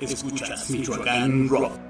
Escuchas Michoacán Rock.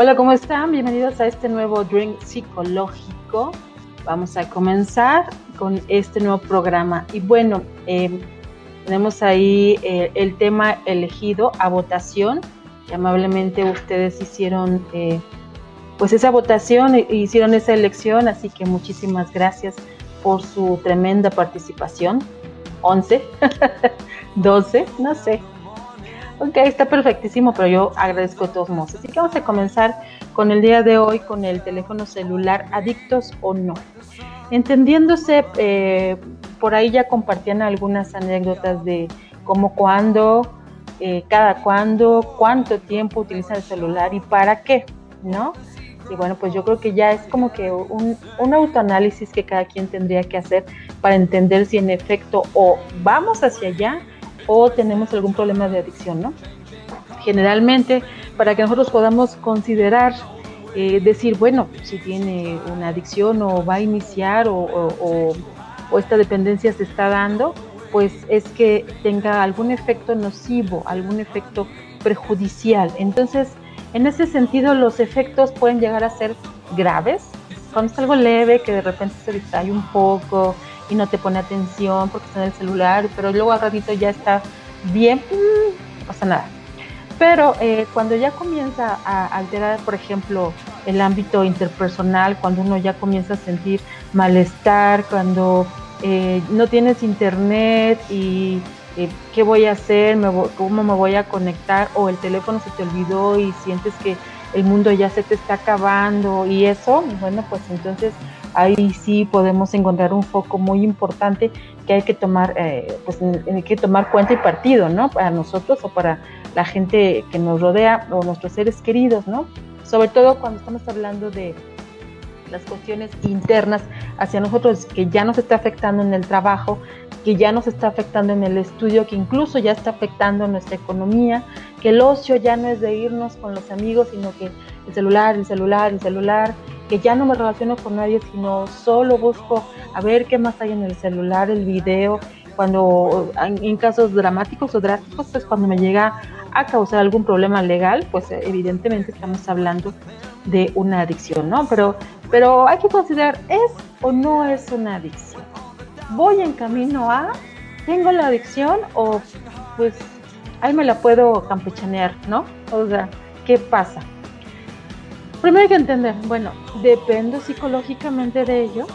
Hola, ¿cómo están? Bienvenidos a este nuevo Drink Psicológico. Vamos a comenzar con este nuevo programa. Y bueno, eh, tenemos ahí eh, el tema elegido a votación. Y amablemente ustedes hicieron eh, pues esa votación, e hicieron esa elección, así que muchísimas gracias por su tremenda participación. 11, 12, no sé, Ok, está perfectísimo, pero yo agradezco de todos modos. Así que vamos a comenzar con el día de hoy con el teléfono celular, adictos o no. Entendiéndose, eh, por ahí ya compartían algunas anécdotas de cómo, cuándo, eh, cada cuándo, cuánto tiempo utilizan el celular y para qué, ¿no? Y bueno, pues yo creo que ya es como que un, un autoanálisis que cada quien tendría que hacer para entender si en efecto o vamos hacia allá o tenemos algún problema de adicción, ¿no? Generalmente, para que nosotros podamos considerar, eh, decir, bueno, si tiene una adicción o va a iniciar o, o, esta dependencia se está dando, pues es que tenga algún efecto nocivo, algún efecto perjudicial. Entonces, en ese sentido, los efectos pueden llegar a ser graves. Cuando es algo leve, que de repente se distrae un poco, y no te pone atención porque está en el celular, pero luego al ratito ya está bien, no pasa nada. Pero eh, cuando ya comienza a alterar, por ejemplo, el ámbito interpersonal, cuando uno ya comienza a sentir malestar, cuando eh, no tienes internet y eh, qué voy a hacer, me cómo me voy a conectar, o el teléfono se te olvidó y sientes que el mundo ya se te está acabando y eso, bueno, pues entonces ahí sí podemos encontrar un foco muy importante que hay que tomar, eh, pues hay que tomar cuenta y partido, ¿no? Para nosotros o para la gente que nos rodea o nuestros seres queridos, ¿no? Sobre todo cuando estamos hablando de las cuestiones internas hacia nosotros que ya nos está afectando en el trabajo, que ya nos está afectando en el estudio, que incluso ya está afectando nuestra economía, que el ocio ya no es de irnos con los amigos, sino que el celular, el celular, el celular, que ya no me relaciono con nadie, sino solo busco a ver qué más hay en el celular, el video, cuando en casos dramáticos o drásticos, pues cuando me llega a causar algún problema legal, pues evidentemente estamos hablando de una adicción, ¿no? Pero, pero hay que considerar, ¿es o no es una adicción? ¿Voy en camino a, tengo la adicción o pues ahí me la puedo campechanear, ¿no? O sea, ¿qué pasa? Primero hay que entender, bueno, dependo psicológicamente de ello,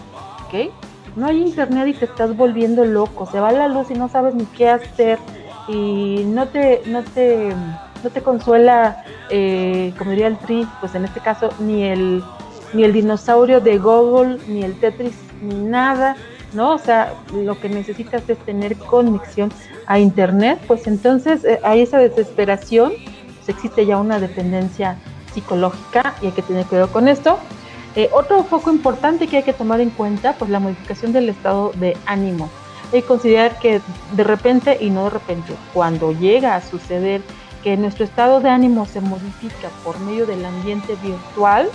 ¿ok? No hay internet y te estás volviendo loco, se va la luz y no sabes ni qué hacer y no te, no te, no te consuela, eh, como diría el Tri, pues en este caso ni el, ni el dinosaurio de Google, ni el Tetris, ni nada, ¿no? O sea, lo que necesitas es tener conexión a internet, pues entonces eh, hay esa desesperación, pues existe ya una dependencia psicológica y hay que tener cuidado con esto. Eh, otro foco importante que hay que tomar en cuenta, pues la modificación del estado de ánimo. Que considerar que de repente y no de repente, cuando llega a suceder que nuestro estado de ánimo se modifica por medio del ambiente virtual,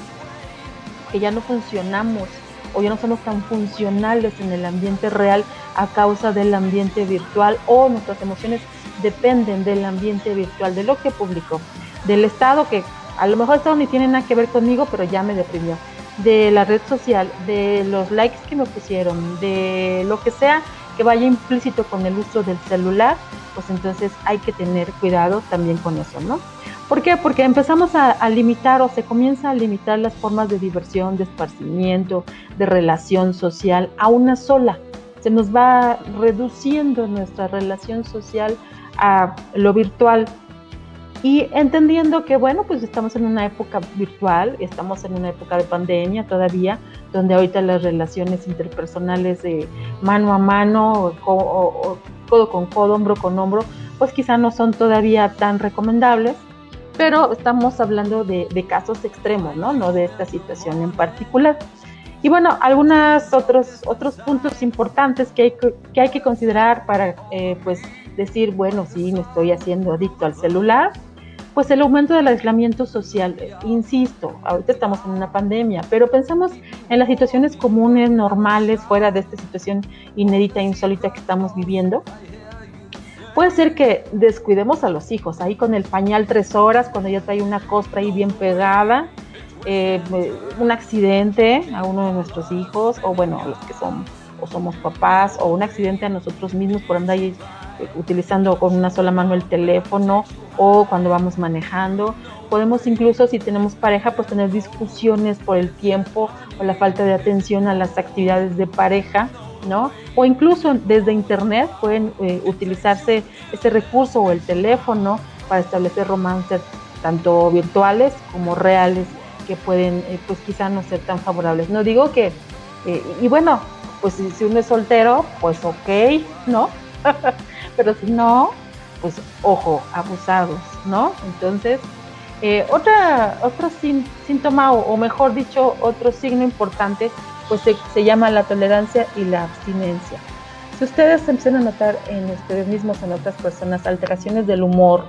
que ya no funcionamos o ya no somos tan funcionales en el ambiente real a causa del ambiente virtual o nuestras emociones dependen del ambiente virtual, de lo que publicó, del estado que a lo mejor esto ni tiene nada que ver conmigo, pero ya me deprimió. De la red social, de los likes que me pusieron, de lo que sea que vaya implícito con el uso del celular, pues entonces hay que tener cuidado también con eso, ¿no? ¿Por qué? Porque empezamos a, a, limitar o se comienza a limitar las formas de diversión, de esparcimiento, de relación social a una sola. Se nos va reduciendo nuestra relación social a lo virtual, y entendiendo que, bueno, pues estamos en una época virtual, estamos en una época de pandemia todavía, donde ahorita las relaciones interpersonales de mano a mano, o, o, codo con codo, hombro con hombro, pues quizá no son todavía tan recomendables, pero estamos hablando de, de casos extremos, ¿no? No de esta situación en particular. Y bueno, algunos otros, otros puntos importantes que hay que, que, hay que considerar para, eh, pues, decir, bueno, sí, me estoy haciendo adicto al celular, pues el aumento del aislamiento social. Insisto, ahorita estamos en una pandemia, pero pensamos en las situaciones comunes, normales, fuera de esta situación inédita, insólita que estamos viviendo. puede ser que descuidemos a los hijos, ahí con el pañal tres horas, cuando ya trae una costra ahí bien pegada, eh, un accidente a uno de nuestros hijos, o bueno, los que son o somos papás, o un accidente a nosotros mismos por andar eh, utilizando con una sola mano el teléfono, o cuando vamos manejando. Podemos incluso, si tenemos pareja, pues tener discusiones por el tiempo o la falta de atención a las actividades de pareja, ¿no? O incluso desde internet pueden eh, utilizarse este recurso o el teléfono para establecer romances tanto virtuales como reales que pueden, eh, pues quizá no ser tan favorables. No digo que, y bueno, pues si, uno es soltero, pues ok, ¿no? Pero si no, pues ojo, abusados, ¿no? Entonces, eh, otra, otro sín- síntoma, o, o mejor dicho, otro signo importante, pues se, se llama la tolerancia y la abstinencia. Si ustedes empiezan a notar en ustedes mismos, en otras personas, alteraciones del humor,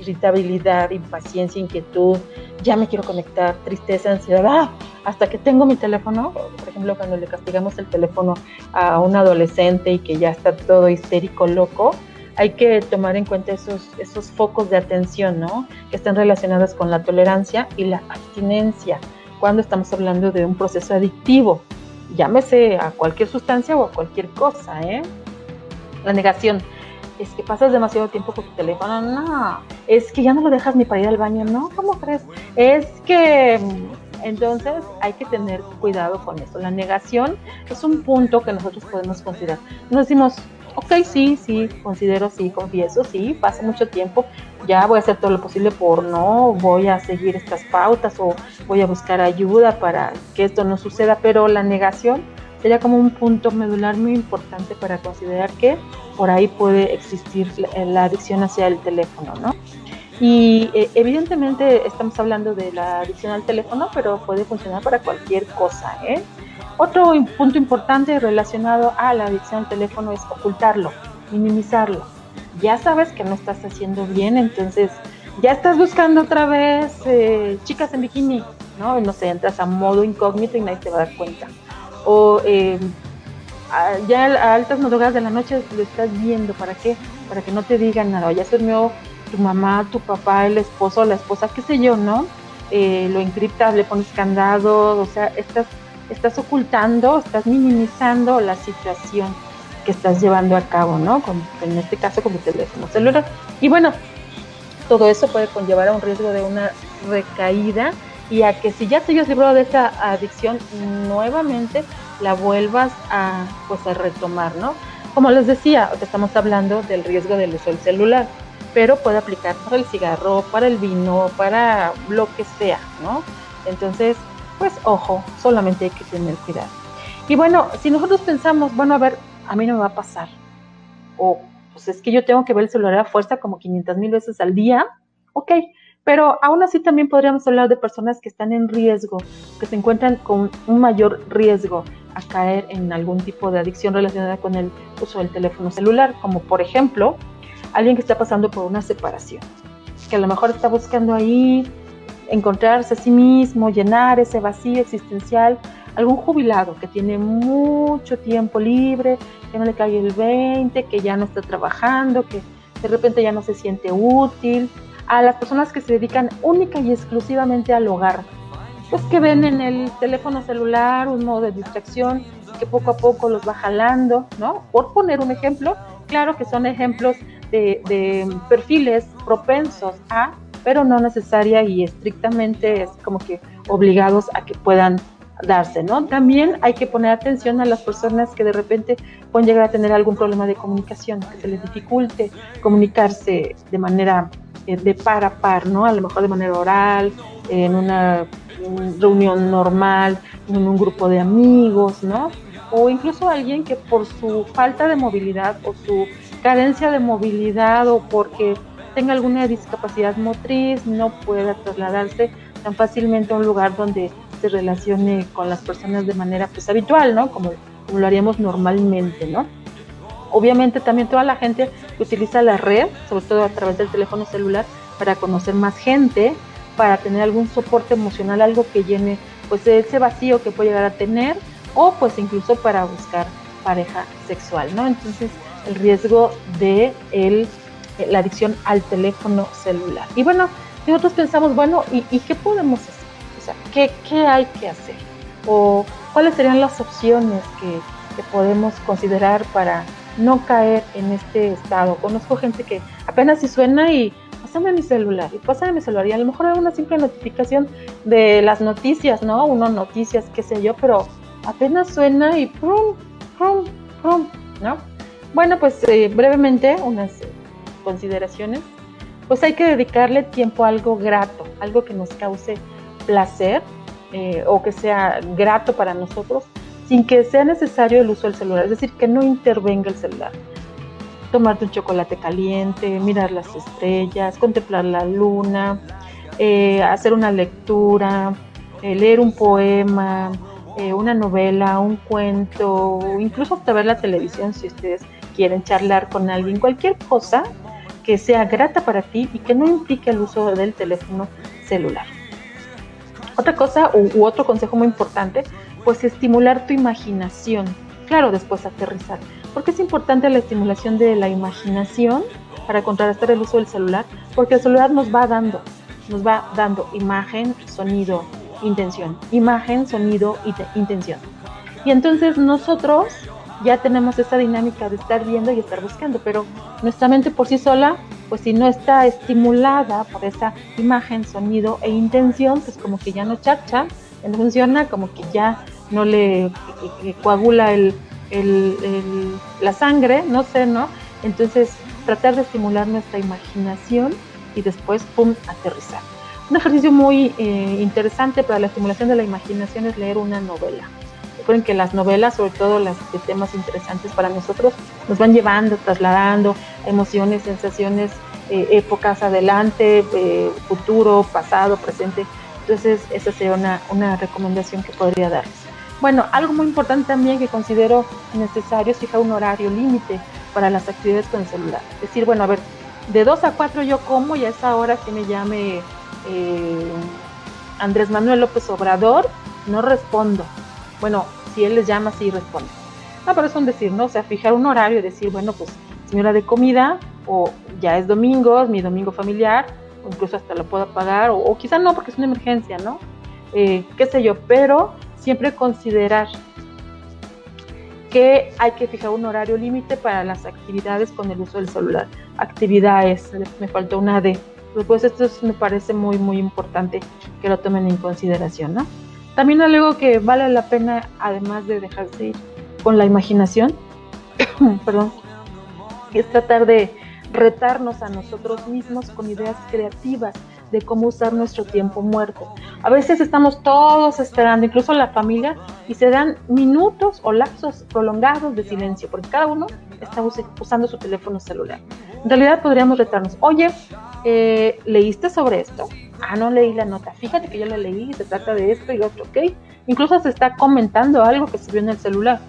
irritabilidad, impaciencia, inquietud, ya me quiero conectar, tristeza, ansiedad, ¡ah! hasta que tengo mi teléfono, por ejemplo, cuando le castigamos el teléfono a un adolescente y que ya está todo histérico, loco, hay que tomar en cuenta esos, esos focos de atención, ¿no? Que están relacionados con la tolerancia y la abstinencia, cuando estamos hablando de un proceso adictivo, llámese a cualquier sustancia o a cualquier cosa, ¿eh? La negación. Es que pasas demasiado tiempo con tu teléfono, no. Es que ya no lo dejas ni para ir al baño, no. ¿Cómo crees? Es que entonces hay que tener cuidado con eso. La negación es un punto que nosotros podemos considerar. Nos decimos, ok, sí, sí, considero, sí, confieso, sí, pasa mucho tiempo, ya voy a hacer todo lo posible por no, voy a seguir estas pautas o voy a buscar ayuda para que esto no suceda, pero la negación sería como un punto medular muy importante para considerar que por ahí puede existir la, la adicción hacia el teléfono, ¿no? Y eh, evidentemente estamos hablando de la adicción al teléfono, pero puede funcionar para cualquier cosa, ¿eh? Otro punto importante relacionado a la adicción al teléfono es ocultarlo, minimizarlo. Ya sabes que no estás haciendo bien, entonces ya estás buscando otra vez eh, chicas en bikini, ¿no? No sé, entras a modo incógnito y nadie te va a dar cuenta. O a- ya a altas madrugadas de la noche lo estás viendo, ¿para qué? Para que no te digan nada. Ya se durmió tu mamá, tu papá, el esposo, la esposa, qué sé yo, ¿no? Eh, lo encriptas, le pones candado, o sea, estás, estás ocultando, estás minimizando la situación que estás llevando a cabo, ¿no? Con, en este caso con tu teléfono celular. Y bueno, todo eso puede conllevar a un riesgo de una recaída y a que si ya te hayas librado de esta adicción, nuevamente la vuelvas a, pues, a retomar, ¿no? Como les decía, estamos hablando del riesgo del uso del celular, pero puede aplicar para el cigarro, para el vino, para lo que sea, ¿no? Entonces, pues ojo, solamente hay que tener cuidado. Y bueno, si nosotros pensamos, bueno, a ver, a mí no me va a pasar, o pues es que yo tengo que ver el celular a fuerza como 500 mil veces al día, ok, pero aún así también podríamos hablar de personas que están en riesgo, que se encuentran con un mayor riesgo a caer en algún tipo de adicción relacionada con el uso del teléfono celular, como por ejemplo alguien que está pasando por una separación, que a lo mejor está buscando ahí encontrarse a sí mismo, llenar ese vacío existencial, algún jubilado que tiene mucho tiempo libre, que no le cae el 20, que ya no está trabajando, que de repente ya no se siente útil, a las personas que se dedican única y exclusivamente al hogar, pues que ven en el teléfono celular un modo de distracción que poco a poco los va jalando, ¿no? Por poner un ejemplo, claro que son ejemplos de, perfiles propensos a, pero no necesaria y estrictamente es como que obligados a que puedan darse, ¿no? También hay que poner atención a las personas que de repente pueden llegar a tener algún problema de comunicación, que se les dificulte comunicarse de manera de par a par, ¿no? A lo mejor de manera oral, en una reunión normal, en un grupo de amigos, ¿no? O incluso alguien que por su falta de movilidad o su carencia de movilidad o porque tenga alguna discapacidad motriz no pueda trasladarse tan fácilmente a un lugar donde se relacione con las personas de manera pues habitual, ¿no? Como, como lo haríamos normalmente, ¿no? Obviamente también toda la gente que utiliza la red, sobre todo a través del teléfono celular, para conocer más gente, para tener algún soporte emocional, algo que llene pues ese vacío que puede llegar a tener, o pues incluso para buscar pareja sexual, ¿no? Entonces el riesgo de el, la adicción al teléfono celular. Y bueno, nosotros pensamos, bueno, ¿y, y qué podemos hacer? O sea, ¿qué, ¿qué, hay que hacer? ¿O cuáles serían las opciones que, que podemos considerar para no caer en este estado? Conozco gente que apenas si suena y pásame mi celular, y pásame mi celular, y a lo mejor hay una simple notificación de las noticias, ¿no? Uno noticias, qué sé yo, pero apenas suena y prum, prum, prum, ¿no? Bueno, pues eh, brevemente unas consideraciones. Pues hay que dedicarle tiempo a algo grato, algo que nos cause placer eh, o que sea grato para nosotros, sin que sea necesario el uso del celular, es decir, que no intervenga el celular tomarte un chocolate caliente, mirar las estrellas, contemplar la luna, eh, hacer una lectura, eh, leer un poema, eh, una novela, un cuento, incluso hasta ver la televisión si ustedes quieren charlar con alguien, cualquier cosa que sea grata para ti y que no implique el uso del teléfono celular. Otra cosa u, u otro consejo muy importante, pues estimular tu imaginación. Claro, después aterrizar ¿Por qué es importante la estimulación de la imaginación para contrarrestar el uso del celular? Porque el celular nos va dando, nos va dando imagen, sonido, intención. Imagen, sonido, intención. Y entonces nosotros ya tenemos esa dinámica de estar viendo y estar buscando, pero nuestra mente por sí sola, pues si no está estimulada por esa imagen, sonido e intención, pues como que ya no chacha, funciona, como que ya no le coagula el, el, el, la sangre, no sé, ¿no? Entonces, tratar de estimular nuestra imaginación y después, ¡pum!, aterrizar. Un ejercicio muy eh, interesante para la estimulación de la imaginación es leer una novela. Recuerden que las novelas, sobre todo las de temas interesantes para nosotros, nos van llevando, trasladando emociones, sensaciones, eh, épocas adelante, eh, futuro, pasado, presente. Entonces, esa sería una, una recomendación que podría darles. Bueno, algo muy importante también que considero necesario es fijar un horario límite para las actividades con el celular. Decir, bueno, a ver, de 2 a 4 yo como y a esa hora que me llame eh, Andrés Manuel López Obrador, no respondo. Bueno, si él les llama, sí respondo. No, pero es un decir, ¿no? O sea, fijar un horario y decir, bueno, pues señora de comida, o ya es domingo, es mi domingo familiar, incluso hasta lo puedo pagar, o, o quizá no porque es una emergencia, ¿no? Eh, qué sé yo, pero siempre considerar que hay que fijar un horario límite para las actividades con el uso del celular. Actividades, me faltó una D. Pues esto me parece muy, muy importante que lo tomen en consideración, ¿no? También algo que vale la pena, además de dejarse ir con la imaginación, perdón, es tratar de retarnos a nosotros mismos con ideas creativas de cómo usar nuestro tiempo muerto. A veces estamos todos esperando, incluso la familia, y se dan minutos o lapsos prolongados de silencio, porque cada uno está usando su teléfono celular. En realidad podríamos retarnos, oye, eh, ¿leíste sobre esto? Ah, no leí la nota. Fíjate que yo la leí, se trata de esto y otro, ¿ok? Incluso se está comentando algo que se vio en el celular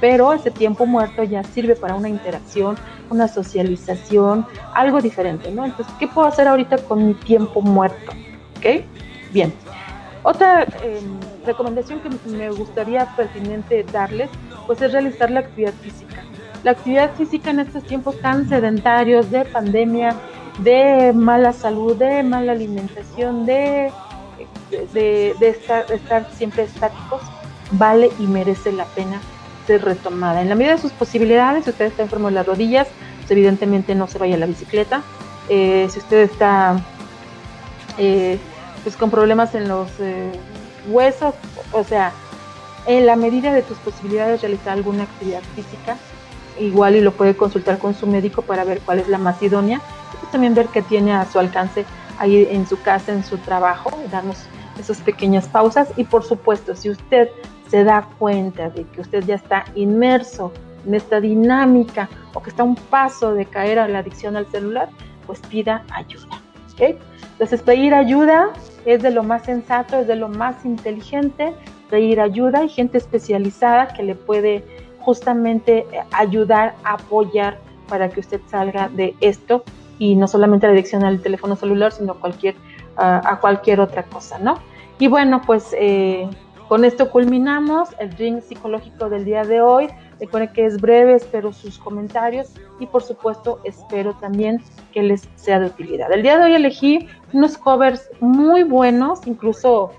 pero ese tiempo muerto ya sirve para una interacción, una socialización, algo diferente, ¿no? Entonces, ¿qué puedo hacer ahorita con mi tiempo muerto? ¿Ok? Bien. Otra eh, recomendación que me gustaría pertinente darles, pues es realizar la actividad física. La actividad física en estos tiempos tan sedentarios de pandemia, de mala salud, de mala alimentación, de, de, estar, de estar siempre estáticos, vale y merece la pena retomada. En la medida de sus posibilidades, si usted está enfermo de las rodillas, pues evidentemente no se vaya a la bicicleta. Eh, si usted está eh, pues con problemas en los eh, huesos, o sea, en la medida de tus posibilidades realizar alguna actividad física, igual y lo puede consultar con su médico para ver cuál es la más idónea pues también ver qué tiene a su alcance ahí en su casa, en su trabajo, darnos esas pequeñas pausas y por supuesto, si usted se da cuenta de que usted ya está inmerso en esta dinámica o que está a un paso de caer a la adicción al celular, pues pida ayuda. ¿okay? Entonces pedir ayuda es de lo más sensato, es de lo más inteligente, pedir ayuda. Hay gente especializada que le puede justamente eh, ayudar, apoyar para que usted salga de esto y no solamente la adicción al teléfono celular, sino cualquier, uh, a cualquier otra cosa, ¿no? Y bueno, pues eh, con esto culminamos el drink psicológico del día de hoy. Recuerden que es breve, espero sus comentarios y por supuesto espero también que les sea de utilidad. El día de hoy elegí unos covers muy buenos, incluso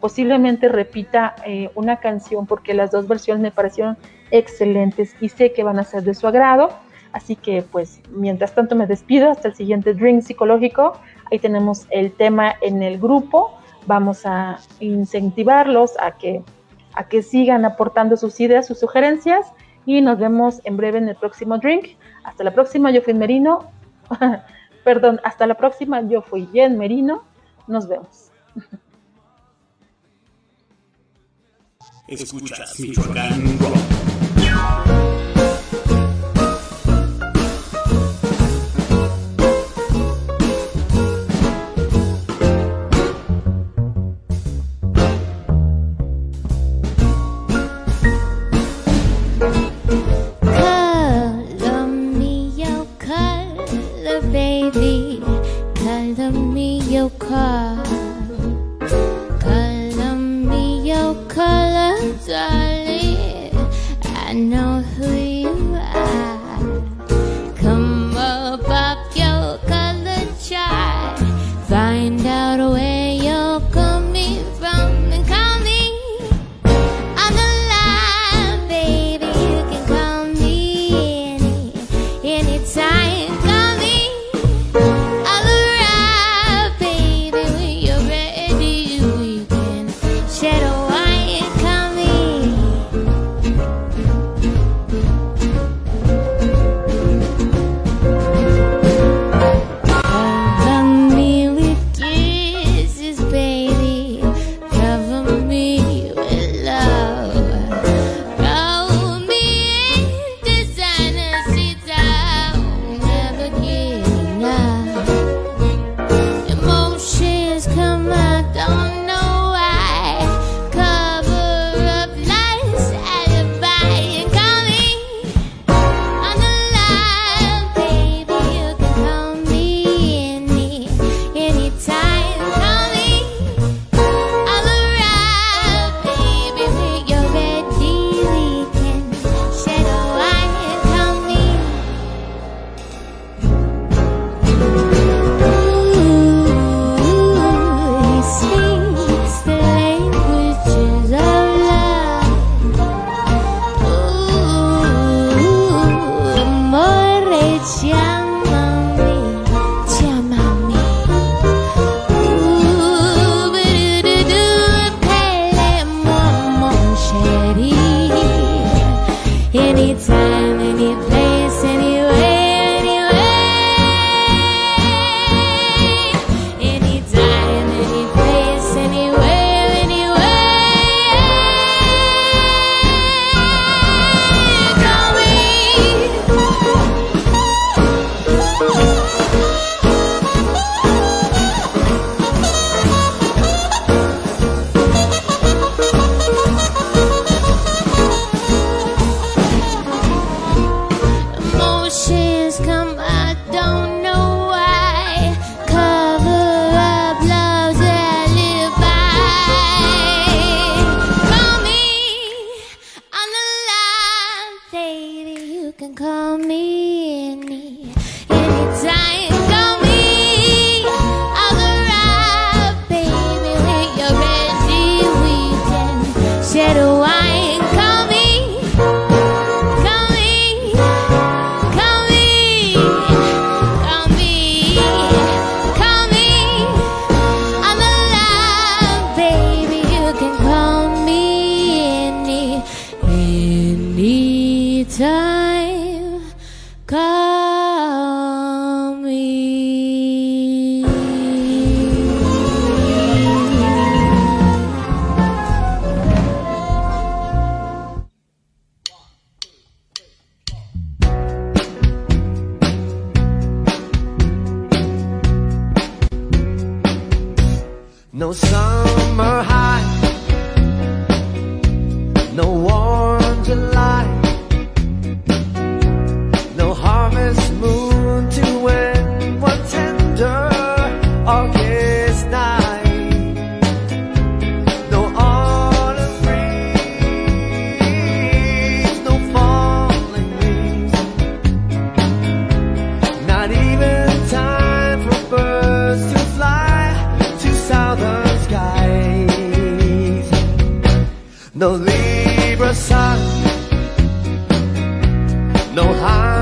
posiblemente repita eh, una canción porque las dos versiones me parecieron excelentes y sé que van a ser de su agrado. Así que pues mientras tanto me despido hasta el siguiente drink psicológico. Ahí tenemos el tema en el grupo. Vamos a incentivarlos a que, a que sigan aportando sus ideas, sus sugerencias y nos vemos en breve en el próximo drink. Hasta la próxima, yo fui Merino. Perdón, hasta la próxima, yo fui Jen Merino. Nos vemos. Escuchas Michoacán Rock. it's time. No Halloween,